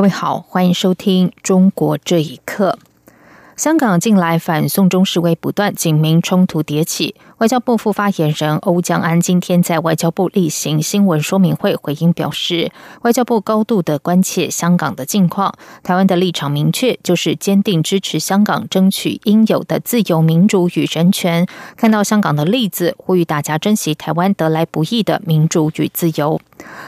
各位好，欢迎收听《中国这一刻》。香港近来反送中示威不断，警民冲突迭起。外交部副发言人欧江安今天在外交部例行新闻说明会回应表示，外交部高度的关切香港的境况，台湾的立场明确，就是坚定支持香港争取应有的自由、民主与人权。看到香港的例子，呼吁大家珍惜台湾得来不易的民主与自由。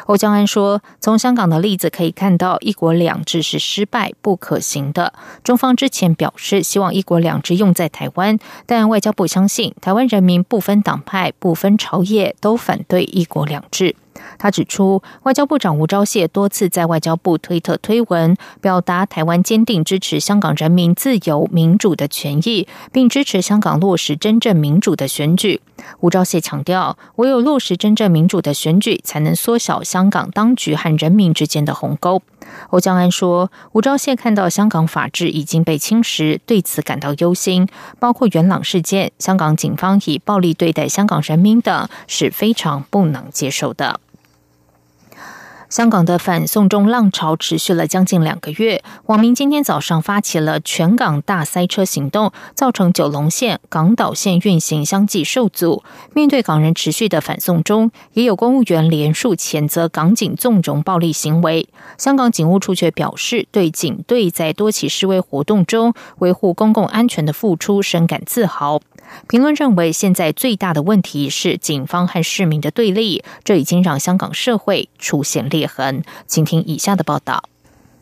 欧江安说：“从香港的例子可以看到，一国两制是失败、不可行的。中方之前表示希望一国两制用在台湾，但外交部相信台湾人民不分党派、不分朝野都反对一国两制。”他指出，外交部长吴钊燮多次在外交部推特推文，表达台湾坚定支持香港人民自由民主的权益，并支持香港落实真正民主的选举。吴钊燮强调，唯有落实真正民主的选举，才能缩小香港当局和人民之间的鸿沟。欧江安说，吴钊燮看到香港法治已经被侵蚀，对此感到忧心，包括元朗事件、香港警方以暴力对待香港人民等，是非常不能接受的。香港的反送中浪潮持续了将近两个月，网民今天早上发起了全港大塞车行动，造成九龙线、港岛线运行相继受阻。面对港人持续的反送中，也有公务员连数谴责港警纵容暴力行为。香港警务处却表示，对警队在多起示威活动中维护公共安全的付出深感自豪。评论认为，现在最大的问题是警方和市民的对立，这已经让香港社会出现裂痕。请听以下的报道。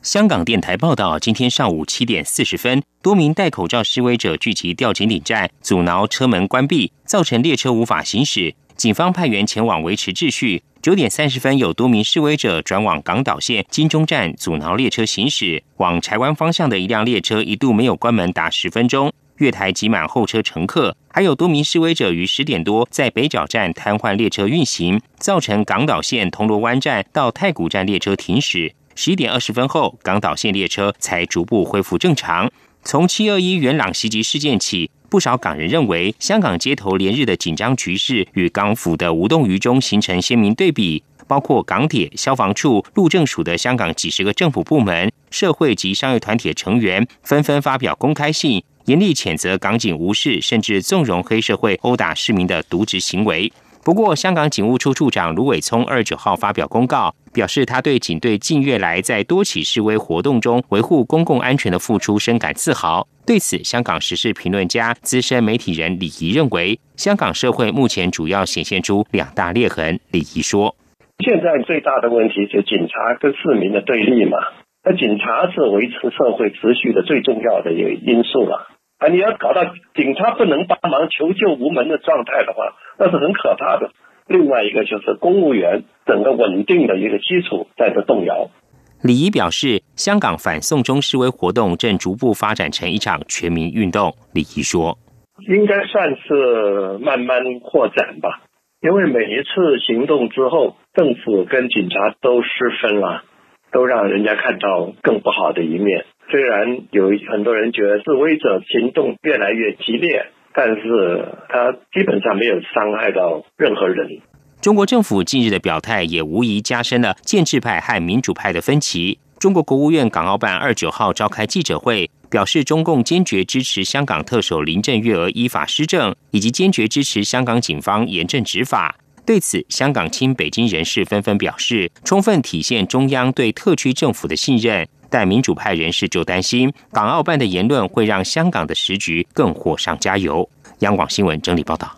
香港电台报道，今天上午七点四十分，多名戴口罩示威者聚集吊井顶站，阻挠车门关闭，造成列车无法行驶。警方派员前往维持秩序。九点三十分，有多名示威者转往港岛线金钟站，阻挠列车行驶。往柴湾方向的一辆列车一度没有关门达十分钟。月台挤满候车乘客，还有多名示威者于十点多在北角站瘫痪列车运行，造成港岛线铜锣湾站到太古站列车停驶。十一点二十分后，港岛线列车才逐步恢复正常。从七二一元朗袭击事件起，不少港人认为香港街头连日的紧张局势与港府的无动于衷形成鲜明对比。包括港铁、消防处、路政署的香港几十个政府部门、社会及商业团体成员纷纷发表公开信。严厉谴责港警无视甚至纵容黑社会殴打市民的渎职行为。不过，香港警务处处长卢伟聪二十九号发表公告，表示他对警队近月来在多起示威活动中维护公共安全的付出深感自豪。对此，香港时事评论家、资深媒体人李怡认为，香港社会目前主要显现出两大裂痕。李怡说：“现在最大的问题是警察跟市民的对立嘛。”那警察是维持社会秩序的最重要的一个因素了啊！你要搞到警察不能帮忙、求救无门的状态的话，那是很可怕的。另外一个就是公务员整个稳定的一个基础在这动摇。李仪表示，香港反送中示威活动正逐步发展成一场全民运动。李仪说：“应该算是慢慢扩展吧，因为每一次行动之后，政府跟警察都失分了。”都让人家看到更不好的一面。虽然有很多人觉得示威者行动越来越激烈，但是他基本上没有伤害到任何人。中国政府近日的表态也无疑加深了建制派和民主派的分歧。中国国务院港澳办二九号召开记者会，表示中共坚决支持香港特首林郑月娥依法施政，以及坚决支持香港警方严正执法。对此，香港亲北京人士纷纷表示，充分体现中央对特区政府的信任。但民主派人士就担心，港澳办的言论会让香港的时局更火上加油。央广新闻整理报道。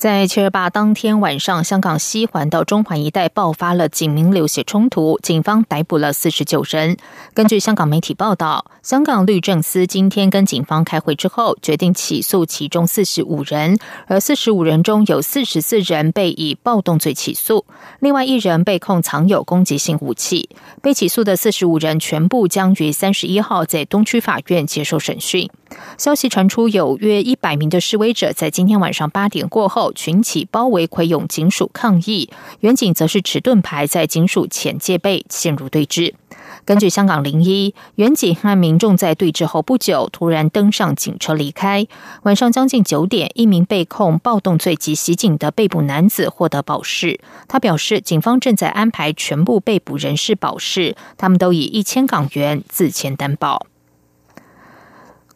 在七二八当天晚上，香港西环到中环一带爆发了警民流血冲突，警方逮捕了四十九人。根据香港媒体报道，香港律政司今天跟警方开会之后，决定起诉其中四十五人，而四十五人中有四十四人被以暴动罪起诉，另外一人被控藏有攻击性武器。被起诉的四十五人全部将于三十一号在东区法院接受审讯。消息传出，有约一百名的示威者在今天晚上八点过后群起包围葵涌警署抗议，远警则是持盾牌在警署前戒备，陷入对峙。根据香港零一，远警和民众在对峙后不久突然登上警车离开。晚上将近九点，一名被控暴动罪及袭警的被捕男子获得保释。他表示，警方正在安排全部被捕人士保释，他们都以一千港元自签担保。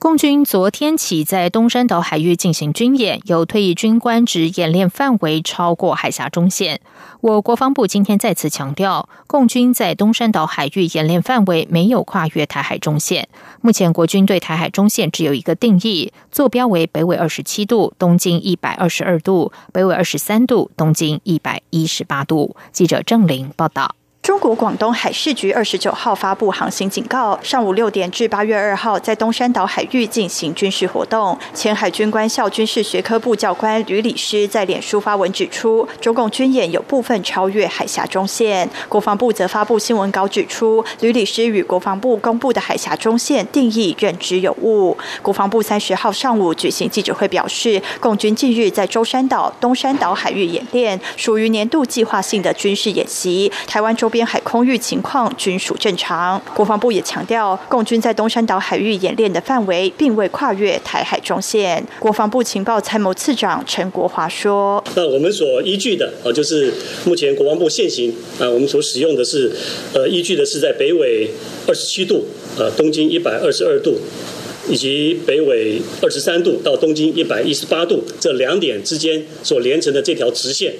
共军昨天起在东山岛海域进行军演，有退役军官指演练范围超过海峡中线。我国防部今天再次强调，共军在东山岛海域演练范围没有跨越台海中线。目前国军对台海中线只有一个定义，坐标为北纬二十七度，东经一百二十二度，北纬二十三度，东经一百一十八度。记者郑玲报道。中国广东海事局二十九号发布航行警告，上午六点至八月二号在东山岛海域进行军事活动。前海军官校军事学科部教官吕礼师在脸书发文指出，中共军演有部分超越海峡中线。国防部则发布新闻稿指出，吕礼师与国防部公布的海峡中线定义认知有误。国防部三十号上午举行记者会表示，共军近日在舟山岛、东山岛海域演练，属于年度计划性的军事演习。台湾周。边海空域情况均属正常。国防部也强调，共军在东山岛海域演练的范围并未跨越台海中线。国防部情报参谋次长陈国华说：“那我们所依据的啊，就是目前国防部现行啊，我们所使用的是呃，依据的是在北纬二十七度呃，东经一百二十二度，以及北纬二十三度到东经一百一十八度这两点之间所连成的这条直线，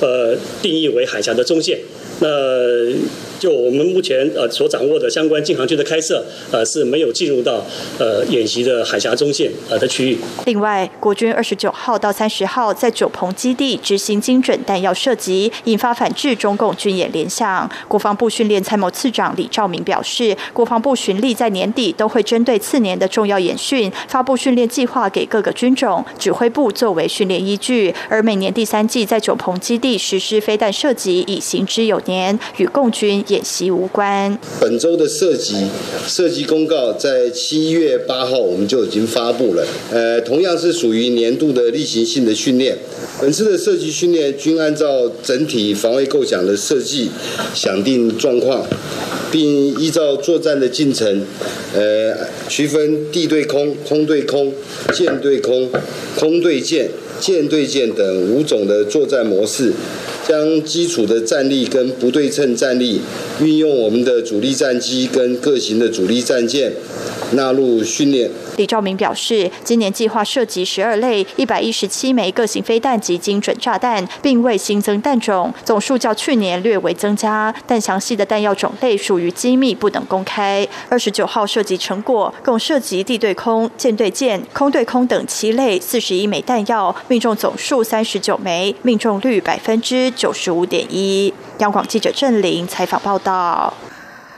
呃，定义为海峡的中线。”那。就我们目前呃所掌握的相关禁航区的开设，呃是没有进入到呃演习的海峡中线呃的区域。另外，国军二十九号到三十号在九鹏基地执行精准弹药射击，引发反制中共军演联想。国防部训练参谋次长李兆明表示，国防部巡力在年底都会针对次年的重要演训发布训练计划给各个军种指挥部作为训练依据，而每年第三季在九鹏基地实施飞弹射击已行之有年，与共军。演习无关。本周的设计设计公告在七月八号我们就已经发布了。呃，同样是属于年度的例行性的训练。本次的设计训练均按照整体防卫构想的设计，想定状况，并依照作战的进程，呃，区分地对空、空对空、舰对空、空对舰、舰对舰等五种的作战模式。将基础的战力跟不对称战力运用我们的主力战机跟各型的主力战舰纳入训练。李兆明表示，今年计划涉及十二类一百一十七枚各型飞弹及精准炸弹，并未新增弹种，总数较去年略为增加，但详细的弹药种类属于机密，不能公开。二十九号涉及成果共涉及地对空、舰对舰、空对空等七类四十一枚弹药，命中总数三十九枚，命中率百分之九十五点一。央广记者郑玲采访报道。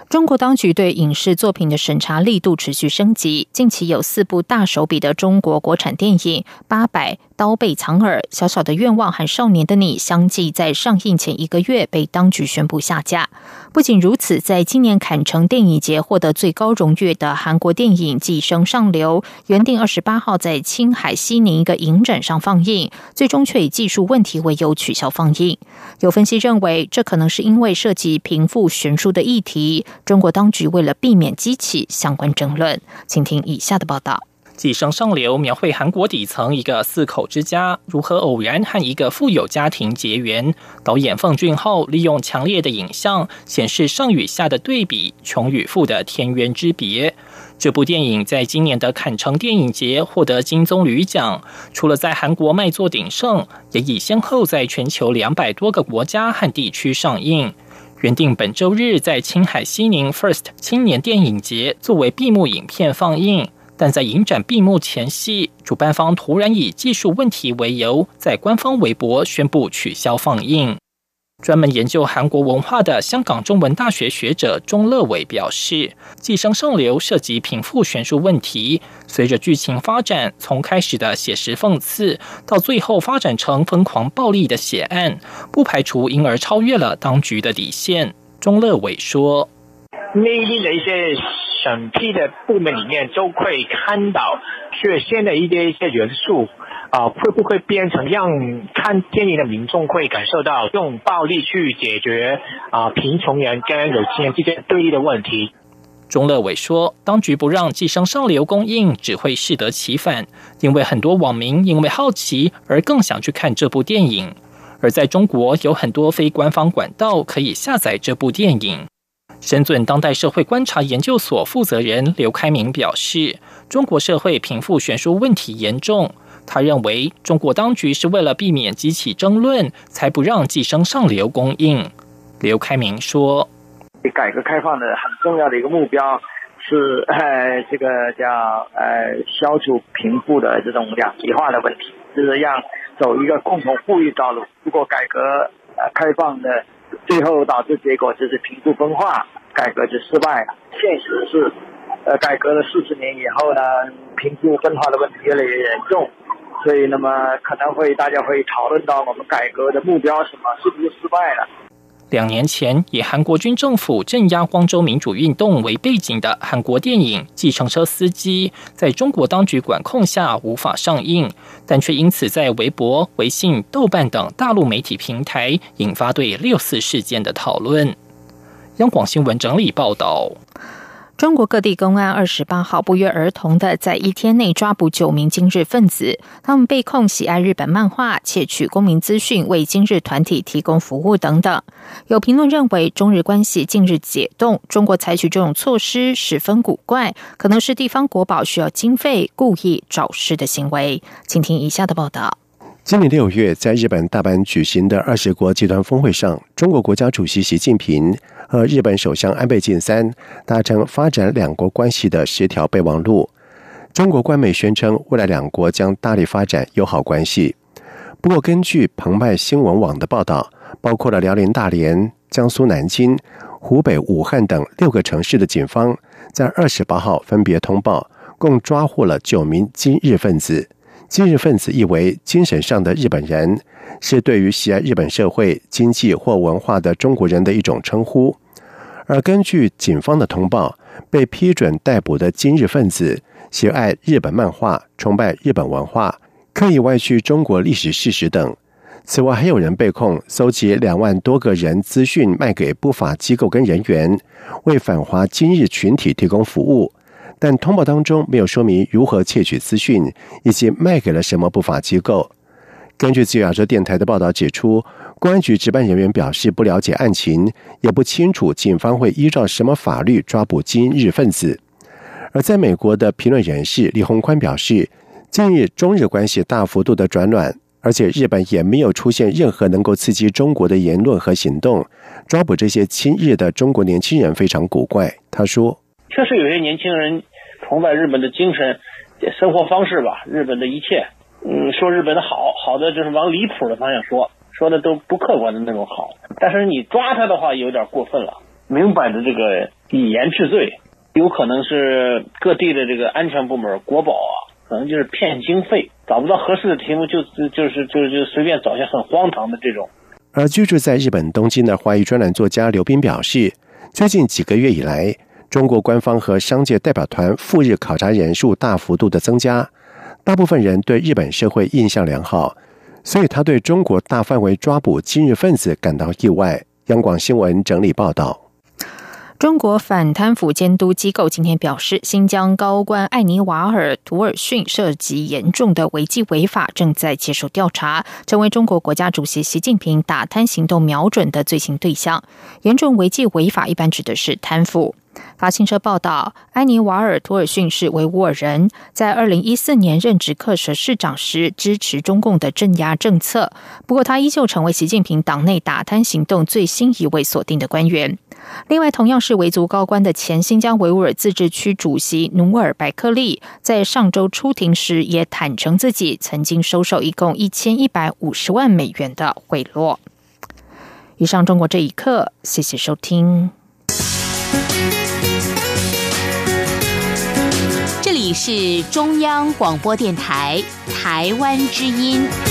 中国当局对影视作品的审查力度持续升级，近期有四部大手笔的中国国产电影《八百》。刀背藏耳、小小的愿望和少年的你相继在上映前一个月被当局宣布下架。不仅如此，在今年坎城电影节获得最高荣誉的韩国电影《寄生上流》，原定二十八号在青海西宁一个影展上放映，最终却以技术问题为由取消放映。有分析认为，这可能是因为涉及贫富悬殊的议题，中国当局为了避免激起相关争论。请听以下的报道。《寄生上流》描绘韩国底层一个四口之家如何偶然和一个富有家庭结缘。导演奉俊昊利用强烈的影像显示上与下的对比，穷与富的天渊之别。这部电影在今年的坎城电影节获得金棕榈奖，除了在韩国卖座鼎盛，也已先后在全球两百多个国家和地区上映。原定本周日在青海西宁 First 青年电影节作为闭幕影片放映。但在影展闭幕前夕，主办方突然以技术问题为由，在官方微博宣布取消放映。专门研究韩国文化的香港中文大学学者钟乐伟表示，《寄生上流》涉及贫富悬殊问题，随着剧情发展，从开始的写实讽刺，到最后发展成疯狂暴力的血案，不排除因而超越了当局的底线。钟乐伟说：“内地的一些审批的部门里面，都会看到血腥的一些一些元素。”啊，会不会变成让看电影的民众会感受到用暴力去解决啊贫穷人跟有钱人之间对立的问题？钟乐伟说，当局不让《寄生上流》供应，只会适得其反，因为很多网民因为好奇而更想去看这部电影。而在中国，有很多非官方管道可以下载这部电影。深圳当代社会观察研究所负责人刘开明表示，中国社会贫富悬殊问题严重。他认为，中国当局是为了避免激起争论，才不让《寄生上流》供应。刘开明说：“改革开放的很重要的一个目标是，呃，这个叫呃消除贫富的这种两极化的问题，就是让走一个共同富裕道路。如果改革呃开放的最后导致结果就是贫富分化，改革就失败了。现实是，呃，改革了四十年以后呢，贫富分化的问题越来越严重。”所以，那么可能会大家会讨论到我们改革的目标什么是不是失败了？两年前，以韩国军政府镇压光州民主运动为背景的韩国电影《计程车司机》在中国当局管控下无法上映，但却因此在微博、微信、豆瓣等大陆媒体平台引发对六四事件的讨论。央广新闻整理报道。中国各地公安二十八号不约而同的在一天内抓捕九名今日分子，他们被控喜爱日本漫画、窃取公民资讯、为今日团体提供服务等等。有评论认为，中日关系近日解冻，中国采取这种措施十分古怪，可能是地方国宝需要经费，故意找事的行为。请听以下的报道。今年六月，在日本大阪举行的二十国集团峰会上，中国国家主席习近平和日本首相安倍晋三达成发展两国关系的十条备忘录。中国官媒宣称，未来两国将大力发展友好关系。不过，根据澎湃新闻网的报道，包括了辽宁大连、江苏南京、湖北武汉等六个城市的警方，在二十八号分别通报，共抓获了九名今日分子。今日分子意为精神上的日本人，是对于喜爱日本社会、经济或文化的中国人的一种称呼。而根据警方的通报，被批准逮捕的今日分子喜爱日本漫画、崇拜日本文化、刻意歪曲中国历史事实等。此外，还有人被控搜集两万多个人资讯卖给不法机构跟人员，为反华今日群体提供服务。但通报当中没有说明如何窃取资讯，以及卖给了什么不法机构。根据自由亚洲电台的报道指出，公安局值班人员表示不了解案情，也不清楚警方会依照什么法律抓捕今日分子。而在美国的评论人士李宏宽表示，近日中日关系大幅度的转暖，而且日本也没有出现任何能够刺激中国的言论和行动，抓捕这些亲日的中国年轻人非常古怪。他说。确实有些年轻人崇拜日本的精神、生活方式吧，日本的一切，嗯，说日本的好，好的就是往离谱的方向说，说的都不客观的那种好。但是你抓他的话有点过分了，明摆着这个以言治罪，有可能是各地的这个安全部门、国宝啊，可能就是骗经费，找不到合适的题目，就就是就是就随便找些很荒唐的这种。而居住在日本东京的华裔专栏作家刘斌表示，最近几个月以来。中国官方和商界代表团赴日考察人数大幅度的增加，大部分人对日本社会印象良好，所以他对中国大范围抓捕今日分子感到意外。央广新闻整理报道。中国反贪腐监督机构今天表示，新疆高官艾尼瓦尔·图尔逊涉及严重的违纪违法，正在接受调查，成为中国国家主席习近平打贪行动瞄准的罪行对象。严重违纪违法一般指的是贪腐。法新社报道，埃尼瓦尔·图尔逊是维吾尔人，在二零一四年任职克什市长时支持中共的镇压政策。不过，他依旧成为习近平党内打贪行动最新一位锁定的官员。另外，同样是维族高官的前新疆维吾尔自治区主席努尔白克利，在上周出庭时也坦诚自己曾经收受一共一千一百五十万美元的贿赂。以上，中国这一刻，谢谢收听。这里是中央广播电台台湾之音。